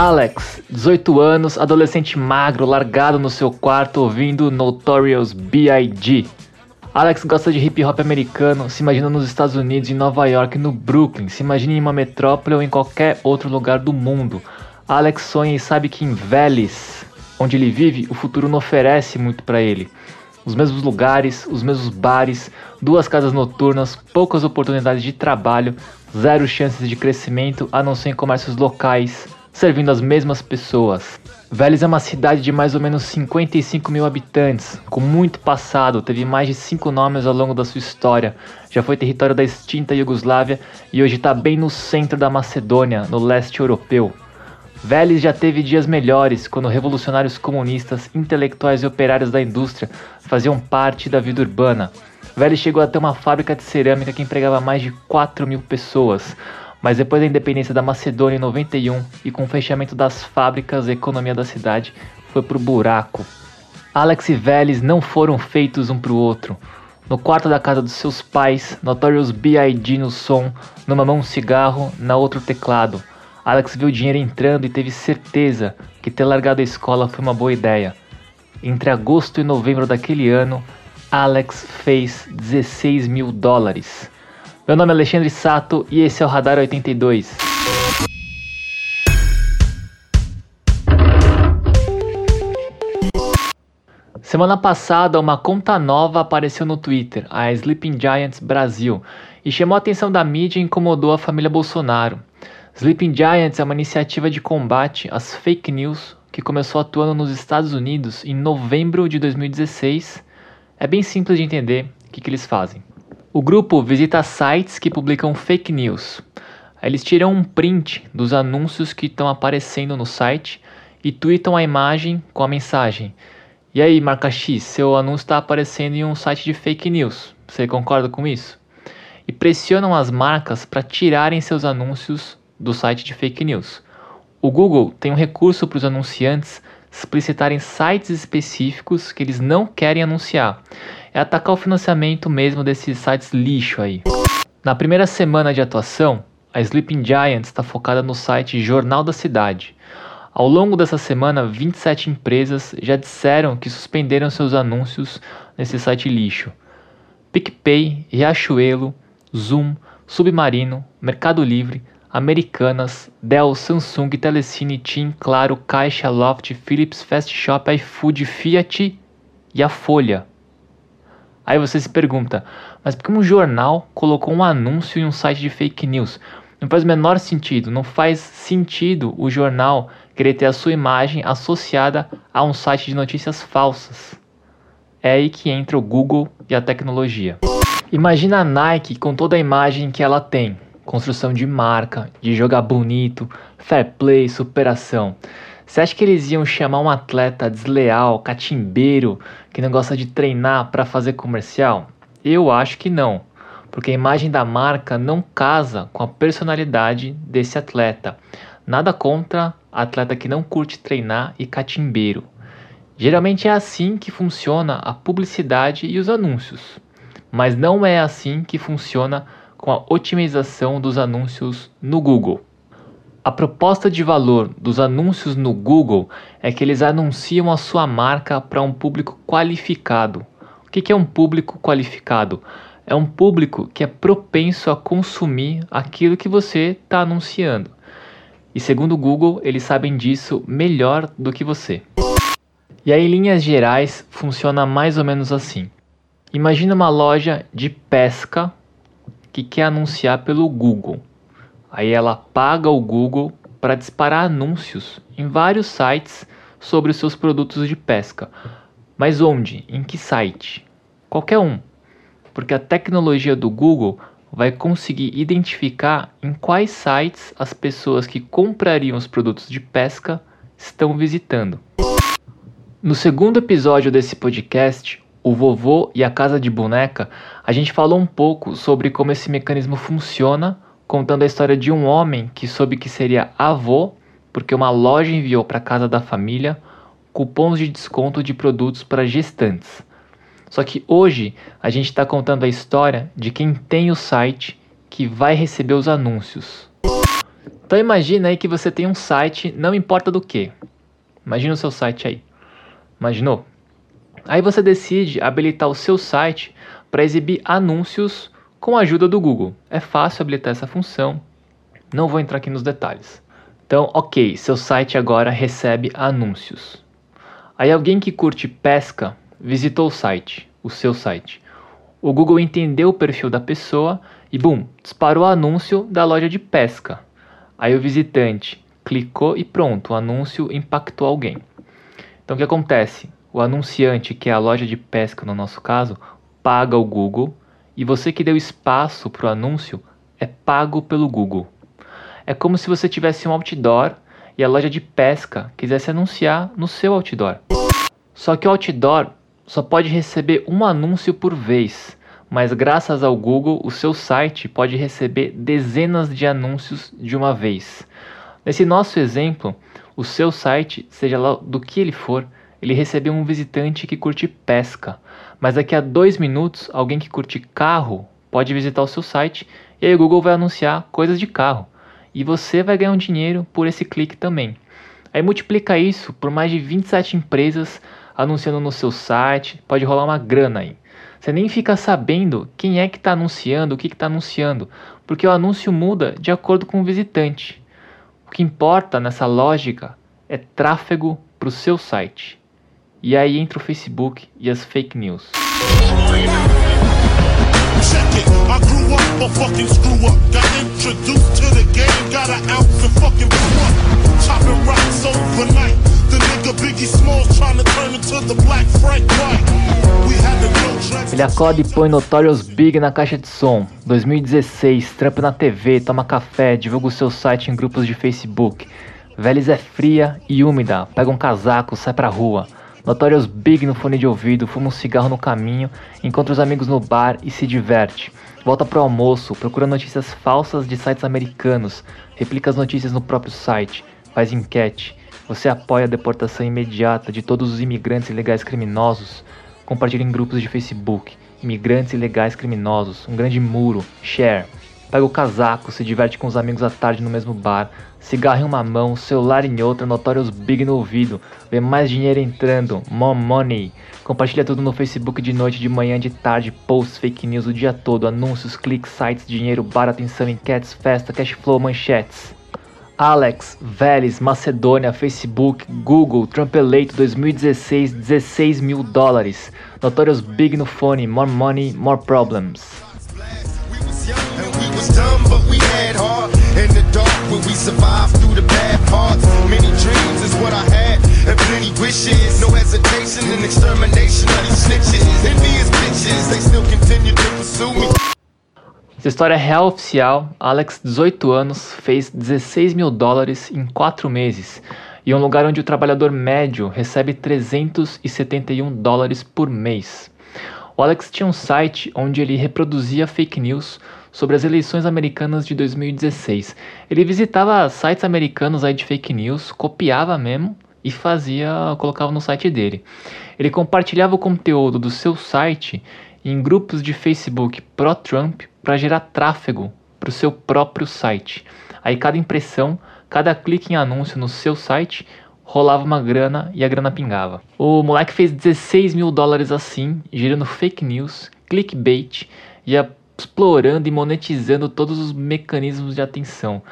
Alex, 18 anos, adolescente magro, largado no seu quarto ouvindo Notorious B.I.G. Alex gosta de hip hop americano, se imagina nos Estados Unidos, em Nova York, no Brooklyn, se imagina em uma metrópole ou em qualquer outro lugar do mundo. Alex sonha e sabe que em Vélez, onde ele vive, o futuro não oferece muito para ele. Os mesmos lugares, os mesmos bares, duas casas noturnas, poucas oportunidades de trabalho, zero chances de crescimento a não ser em comércios locais, servindo as mesmas pessoas. Vélez é uma cidade de mais ou menos 55 mil habitantes, com muito passado, teve mais de cinco nomes ao longo da sua história, já foi território da extinta Iugoslávia e hoje está bem no centro da Macedônia, no leste europeu. Vélez já teve dias melhores quando revolucionários comunistas, intelectuais e operários da indústria faziam parte da vida urbana. Vélez chegou a ter uma fábrica de cerâmica que empregava mais de 4 mil pessoas, mas depois da independência da Macedônia em 91 e com o fechamento das fábricas, a economia da cidade foi pro buraco. Alex e Vélez não foram feitos um pro outro. No quarto da casa dos seus pais, Notorious B.I.G. no som, numa mão um cigarro, na outra o teclado. Alex viu o dinheiro entrando e teve certeza que ter largado a escola foi uma boa ideia. Entre agosto e novembro daquele ano, Alex fez 16 mil dólares. Meu nome é Alexandre Sato e esse é o Radar 82. Semana passada, uma conta nova apareceu no Twitter, a Sleeping Giants Brasil, e chamou a atenção da mídia e incomodou a família Bolsonaro. Sleeping Giants é uma iniciativa de combate às fake news que começou atuando nos Estados Unidos em novembro de 2016. É bem simples de entender o que, que eles fazem. O grupo visita sites que publicam fake news. Eles tiram um print dos anúncios que estão aparecendo no site e tweetam a imagem com a mensagem. E aí, marca X, seu anúncio está aparecendo em um site de fake news. Você concorda com isso? E pressionam as marcas para tirarem seus anúncios do site de fake news. O Google tem um recurso para os anunciantes explicitarem sites específicos que eles não querem anunciar é atacar o financiamento mesmo desses sites lixo aí. Na primeira semana de atuação, a Sleeping Giants está focada no site Jornal da Cidade. Ao longo dessa semana, 27 empresas já disseram que suspenderam seus anúncios nesse site lixo. PicPay, Riachuelo, Zoom, Submarino, Mercado Livre, Americanas, Dell, Samsung, Telecine, TIM, Claro, Caixa, Loft, Philips, Fast Shop, iFood, Fiat e a Folha. Aí você se pergunta, mas por que um jornal colocou um anúncio em um site de fake news? Não faz o menor sentido, não faz sentido o jornal querer ter a sua imagem associada a um site de notícias falsas. É aí que entra o Google e a tecnologia. Imagina a Nike com toda a imagem que ela tem: construção de marca, de jogar bonito, fair play, superação. Você acha que eles iam chamar um atleta desleal, catimbeiro, que não gosta de treinar para fazer comercial? Eu acho que não, porque a imagem da marca não casa com a personalidade desse atleta. Nada contra atleta que não curte treinar e catimbeiro. Geralmente é assim que funciona a publicidade e os anúncios, mas não é assim que funciona com a otimização dos anúncios no Google. A proposta de valor dos anúncios no Google é que eles anunciam a sua marca para um público qualificado. O que é um público qualificado? É um público que é propenso a consumir aquilo que você está anunciando. E segundo o Google, eles sabem disso melhor do que você. E aí, em linhas gerais, funciona mais ou menos assim. Imagina uma loja de pesca que quer anunciar pelo Google. Aí ela paga o Google para disparar anúncios em vários sites sobre os seus produtos de pesca. Mas onde? Em que site? Qualquer um. Porque a tecnologia do Google vai conseguir identificar em quais sites as pessoas que comprariam os produtos de pesca estão visitando. No segundo episódio desse podcast, o vovô e a casa de boneca, a gente falou um pouco sobre como esse mecanismo funciona contando a história de um homem que soube que seria avô porque uma loja enviou para casa da família cupons de desconto de produtos para gestantes. Só que hoje a gente está contando a história de quem tem o site que vai receber os anúncios. Então imagina aí que você tem um site, não importa do que. Imagina o seu site aí. Imaginou? Aí você decide habilitar o seu site para exibir anúncios com a ajuda do Google. É fácil habilitar essa função. Não vou entrar aqui nos detalhes. Então, ok, seu site agora recebe anúncios. Aí alguém que curte pesca visitou o site, o seu site. O Google entendeu o perfil da pessoa e, bum, disparou o anúncio da loja de pesca. Aí o visitante clicou e pronto, o anúncio impactou alguém. Então o que acontece? O anunciante, que é a loja de pesca no nosso caso, paga o Google e você que deu espaço para o anúncio é pago pelo Google. É como se você tivesse um outdoor e a loja de pesca quisesse anunciar no seu outdoor. Só que o outdoor só pode receber um anúncio por vez, mas graças ao Google, o seu site pode receber dezenas de anúncios de uma vez. Nesse nosso exemplo, o seu site, seja lá do que ele for, ele recebeu um visitante que curte pesca, mas daqui a dois minutos, alguém que curte carro pode visitar o seu site e aí o Google vai anunciar coisas de carro e você vai ganhar um dinheiro por esse clique também. Aí multiplica isso por mais de 27 empresas anunciando no seu site, pode rolar uma grana aí. Você nem fica sabendo quem é que está anunciando, o que está anunciando, porque o anúncio muda de acordo com o visitante. O que importa nessa lógica é tráfego para o seu site. E aí entra o Facebook e as fake news. Ele acorda e põe Notorious Big na caixa de som. 2016, trampa na TV, toma café, divulga o seu site em grupos de Facebook. Vélez é fria e úmida, pega um casaco, sai pra rua. Notorious Big no fone de ouvido, fuma um cigarro no caminho, encontra os amigos no bar e se diverte. Volta pro almoço, procura notícias falsas de sites americanos, replica as notícias no próprio site, faz enquete. Você apoia a deportação imediata de todos os imigrantes ilegais criminosos. Compartilha em grupos de Facebook. Imigrantes ilegais criminosos, um grande muro, share. Pega o casaco, se diverte com os amigos à tarde no mesmo bar, cigarro em uma mão, celular em outra, notórios big no ouvido, vê mais dinheiro entrando, more money. Compartilha tudo no Facebook de noite, de manhã, de tarde, posts, fake news o dia todo, anúncios, cliques, sites, dinheiro, bar, atenção, enquetes, festa, cash flow, manchetes. Alex, Vélez, Macedônia, Facebook, Google, Trump eleito 2016, 16 mil dólares. Notorious Big no fone, more money, more problems. Dumb, but we had heart. In the dark, where we survived through the bad parts. Many dreams is what I had, and plenty wishes. No hesitation in extermination of these snitches. Envious bitches, they still continue to pursue me. Essa história é real oficial. Alex, 18 anos, fez 16 mil dólares em 4 meses. E um lugar onde o trabalhador médio recebe 371 dólares por mês. O Alex tinha um site onde ele reproduzia fake news sobre as eleições americanas de 2016. Ele visitava sites americanos aí de fake news, copiava mesmo e fazia, colocava no site dele. Ele compartilhava o conteúdo do seu site em grupos de Facebook pró-Trump para gerar tráfego para o seu próprio site. Aí cada impressão, cada clique em anúncio no seu site rolava uma grana e a grana pingava. O moleque fez 16 mil dólares assim, gerando fake news, clickbait e a explorando e monetizando todos os mecanismos de atenção.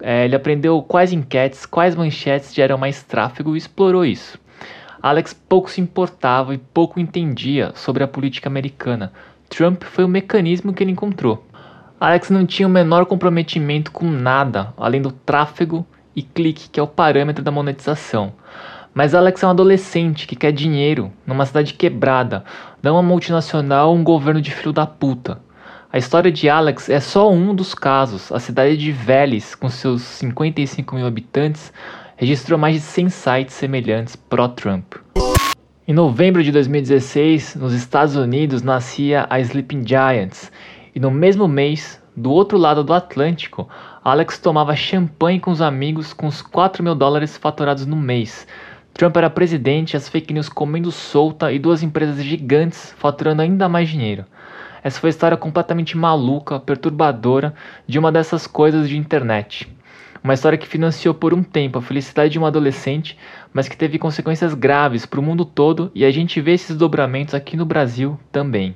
É, ele aprendeu quais enquetes, quais manchetes geram mais tráfego e explorou isso. Alex pouco se importava e pouco entendia sobre a política americana. Trump foi o mecanismo que ele encontrou. Alex não tinha o menor comprometimento com nada, além do tráfego e clique, que é o parâmetro da monetização. Mas Alex é um adolescente que quer dinheiro numa cidade quebrada, não uma multinacional ou um governo de filho da puta. A história de Alex é só um dos casos. A cidade de Vélez, com seus 55 mil habitantes, registrou mais de 100 sites semelhantes pró-Trump. Em novembro de 2016, nos Estados Unidos, nascia a Sleeping Giants, e no mesmo mês, do outro lado do Atlântico, Alex tomava champanhe com os amigos com os 4 mil dólares faturados no mês. Trump era presidente, as fake news comendo solta e duas empresas gigantes faturando ainda mais dinheiro. Essa foi a história completamente maluca, perturbadora de uma dessas coisas de internet. Uma história que financiou por um tempo a felicidade de um adolescente, mas que teve consequências graves para o mundo todo e a gente vê esses dobramentos aqui no Brasil também.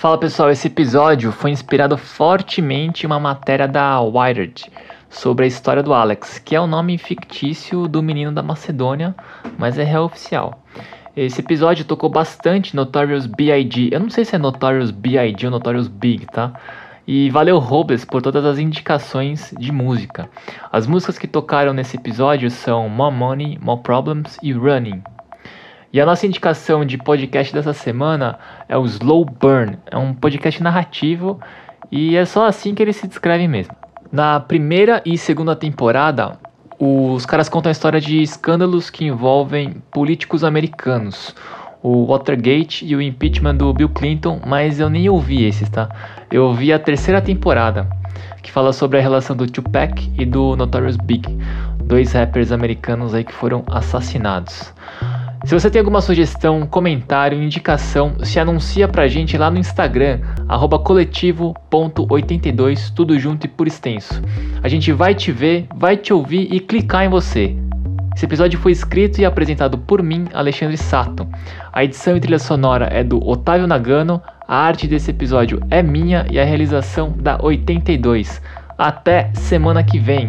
Fala pessoal, esse episódio foi inspirado fortemente em uma matéria da Wired sobre a história do Alex, que é o nome fictício do menino da Macedônia, mas é real oficial. Esse episódio tocou bastante Notorious B.I.G. Eu não sei se é Notorious B.I.G. ou Notorious Big, tá? E valeu Robles por todas as indicações de música. As músicas que tocaram nesse episódio são More Money, More Problems e Running. E a nossa indicação de podcast dessa semana é o Slow Burn. É um podcast narrativo e é só assim que ele se descreve mesmo. Na primeira e segunda temporada, os caras contam a história de escândalos que envolvem políticos americanos. O Watergate e o impeachment do Bill Clinton, mas eu nem ouvi esses, tá? Eu ouvi a terceira temporada, que fala sobre a relação do Tupac e do Notorious Big, dois rappers americanos aí que foram assassinados. Se você tem alguma sugestão, comentário, indicação, se anuncia pra gente lá no Instagram, coletivo.82, tudo junto e por extenso. A gente vai te ver, vai te ouvir e clicar em você. Esse episódio foi escrito e apresentado por mim, Alexandre Sato. A edição e trilha sonora é do Otávio Nagano, a arte desse episódio é minha e a realização da 82. Até semana que vem!